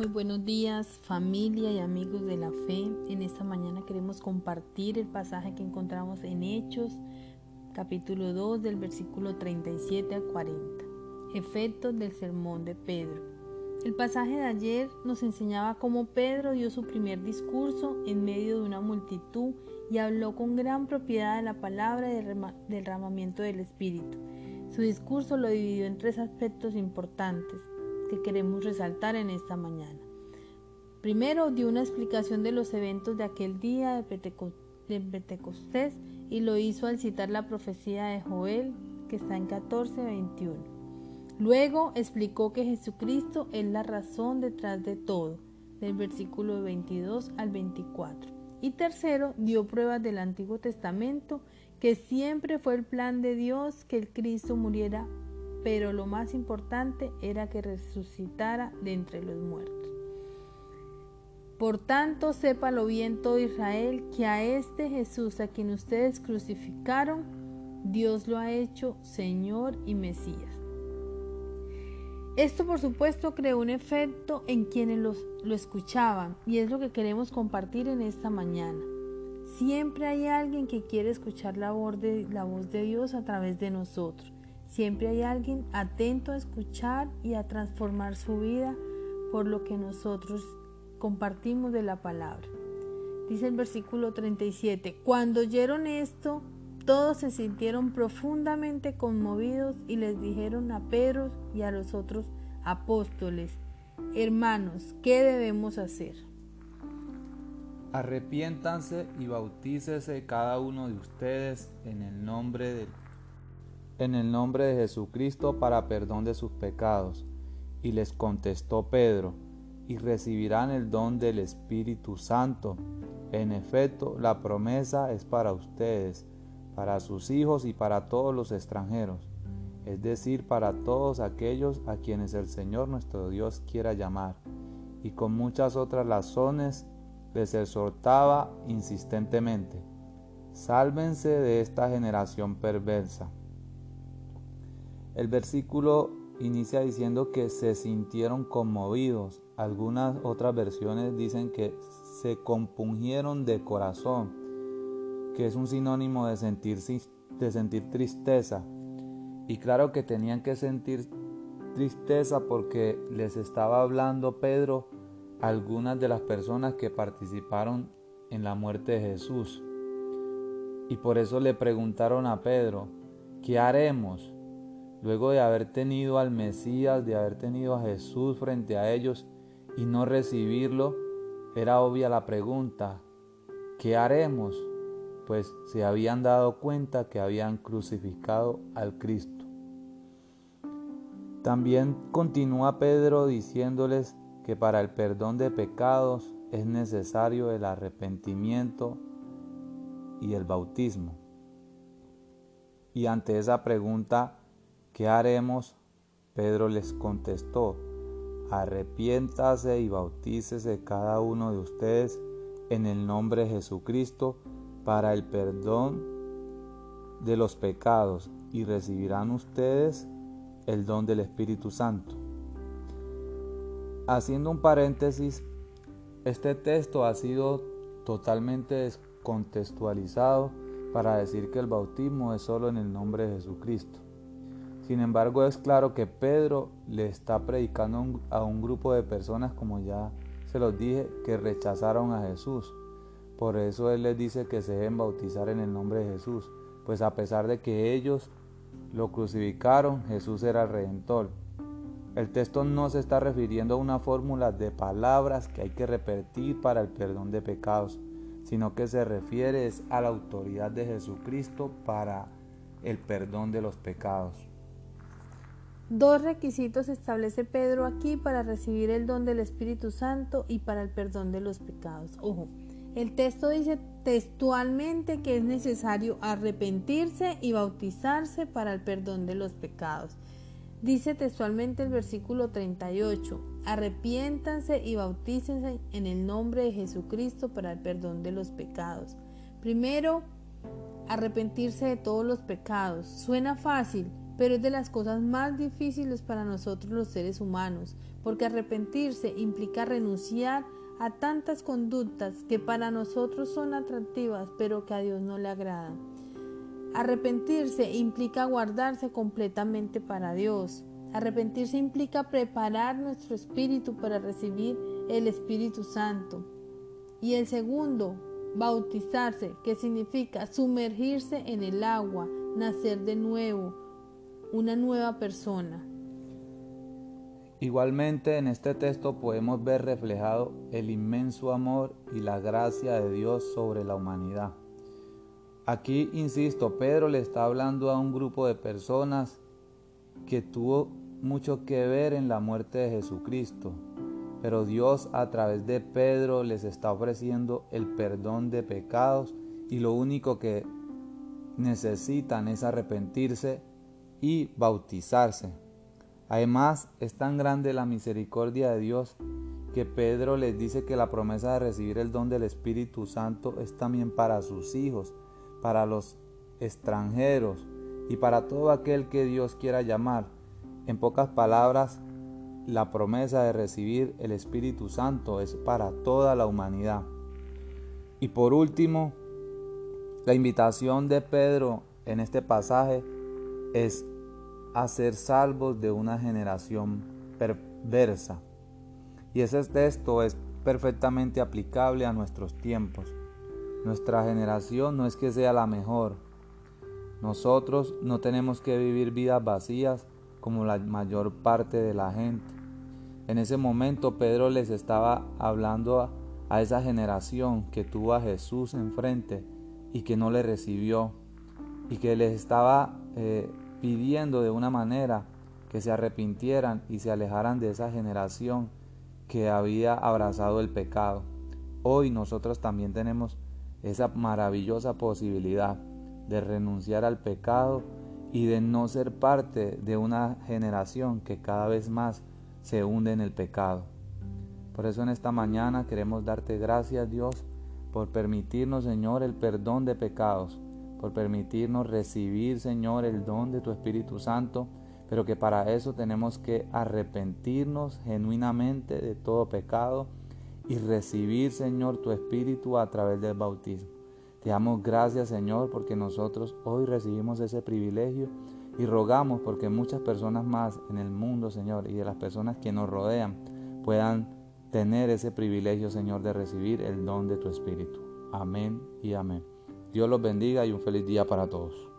muy buenos días familia y amigos de la fe. En esta mañana queremos compartir el pasaje que encontramos en Hechos, capítulo 2 del versículo 37 al 40. Efectos del sermón de Pedro. El pasaje de ayer nos enseñaba cómo Pedro dio su primer discurso en medio de una multitud y habló con gran propiedad de la palabra y del derramamiento del Espíritu. Su discurso lo dividió en tres aspectos importantes que queremos resaltar en esta mañana. Primero dio una explicación de los eventos de aquel día de Pentecostés y lo hizo al citar la profecía de Joel que está en 14:21. Luego explicó que Jesucristo es la razón detrás de todo, del versículo 22 al 24. Y tercero, dio pruebas del Antiguo Testamento que siempre fue el plan de Dios que el Cristo muriera pero lo más importante era que resucitara de entre los muertos. Por tanto, sépalo bien todo Israel que a este Jesús a quien ustedes crucificaron, Dios lo ha hecho Señor y Mesías. Esto por supuesto creó un efecto en quienes lo escuchaban y es lo que queremos compartir en esta mañana. Siempre hay alguien que quiere escuchar la voz de, la voz de Dios a través de nosotros. Siempre hay alguien atento a escuchar y a transformar su vida por lo que nosotros compartimos de la palabra. Dice el versículo 37, cuando oyeron esto, todos se sintieron profundamente conmovidos y les dijeron a Pedro y a los otros apóstoles, hermanos, ¿qué debemos hacer? Arrepiéntanse y bautícese cada uno de ustedes en el nombre del en el nombre de Jesucristo para perdón de sus pecados. Y les contestó Pedro, y recibirán el don del Espíritu Santo. En efecto, la promesa es para ustedes, para sus hijos y para todos los extranjeros, es decir, para todos aquellos a quienes el Señor nuestro Dios quiera llamar. Y con muchas otras razones les exhortaba insistentemente, sálvense de esta generación perversa. El versículo inicia diciendo que se sintieron conmovidos. Algunas otras versiones dicen que se compungieron de corazón, que es un sinónimo de sentir, tristeza. Y claro que tenían que sentir tristeza porque les estaba hablando Pedro algunas de las personas que participaron en la muerte de Jesús. Y por eso le preguntaron a Pedro, ¿qué haremos? Luego de haber tenido al Mesías, de haber tenido a Jesús frente a ellos y no recibirlo, era obvia la pregunta, ¿qué haremos? Pues se habían dado cuenta que habían crucificado al Cristo. También continúa Pedro diciéndoles que para el perdón de pecados es necesario el arrepentimiento y el bautismo. Y ante esa pregunta, ¿Qué haremos? Pedro les contestó, arrepiéntase y bautícese cada uno de ustedes en el nombre de Jesucristo para el perdón de los pecados y recibirán ustedes el don del Espíritu Santo. Haciendo un paréntesis, este texto ha sido totalmente descontextualizado para decir que el bautismo es solo en el nombre de Jesucristo. Sin embargo, es claro que Pedro le está predicando a un grupo de personas, como ya se los dije, que rechazaron a Jesús. Por eso Él les dice que se deben bautizar en el nombre de Jesús, pues a pesar de que ellos lo crucificaron, Jesús era el redentor. El texto no se está refiriendo a una fórmula de palabras que hay que repetir para el perdón de pecados, sino que se refiere a la autoridad de Jesucristo para el perdón de los pecados. Dos requisitos establece Pedro aquí para recibir el don del Espíritu Santo y para el perdón de los pecados. Ojo, el texto dice textualmente que es necesario arrepentirse y bautizarse para el perdón de los pecados. Dice textualmente el versículo 38, arrepiéntanse y bautícense en el nombre de Jesucristo para el perdón de los pecados. Primero, arrepentirse de todos los pecados. Suena fácil, pero es de las cosas más difíciles para nosotros los seres humanos, porque arrepentirse implica renunciar a tantas conductas que para nosotros son atractivas, pero que a Dios no le agradan. Arrepentirse implica guardarse completamente para Dios. Arrepentirse implica preparar nuestro espíritu para recibir el Espíritu Santo. Y el segundo, bautizarse, que significa sumergirse en el agua, nacer de nuevo, una nueva persona. Igualmente en este texto podemos ver reflejado el inmenso amor y la gracia de Dios sobre la humanidad. Aquí, insisto, Pedro le está hablando a un grupo de personas que tuvo mucho que ver en la muerte de Jesucristo, pero Dios a través de Pedro les está ofreciendo el perdón de pecados y lo único que necesitan es arrepentirse y bautizarse. Además, es tan grande la misericordia de Dios que Pedro les dice que la promesa de recibir el don del Espíritu Santo es también para sus hijos, para los extranjeros y para todo aquel que Dios quiera llamar. En pocas palabras, la promesa de recibir el Espíritu Santo es para toda la humanidad. Y por último, la invitación de Pedro en este pasaje es a ser salvos de una generación perversa. Y ese texto es perfectamente aplicable a nuestros tiempos. Nuestra generación no es que sea la mejor. Nosotros no tenemos que vivir vidas vacías como la mayor parte de la gente. En ese momento Pedro les estaba hablando a, esa generación que tuvo a Jesús enfrente y que no le recibió y que les estaba eh, pidiendo de una manera que se arrepintieran y se alejaran de esa generación que había abrazado el pecado. Hoy nosotros también tenemos esa maravillosa posibilidad de renunciar al pecado y de no ser parte de una generación que cada vez más se hunde en el pecado. Por eso en esta mañana queremos darte gracias Dios por permitirnos Señor el perdón de pecados, por permitirnos recibir Señor el don de tu Espíritu Santo, pero que para eso tenemos que arrepentirnos genuinamente de todo pecado y recibir, Señor, tu Espíritu a través del bautismo. Te damos gracias, Señor, porque nosotros hoy recibimos ese privilegio y rogamos porque muchas personas más en el mundo, Señor, y de las personas que nos rodean puedan tener ese privilegio, Señor, de recibir el don de tu Espíritu. Amén y amén. Dios los bendiga y un feliz día para todos.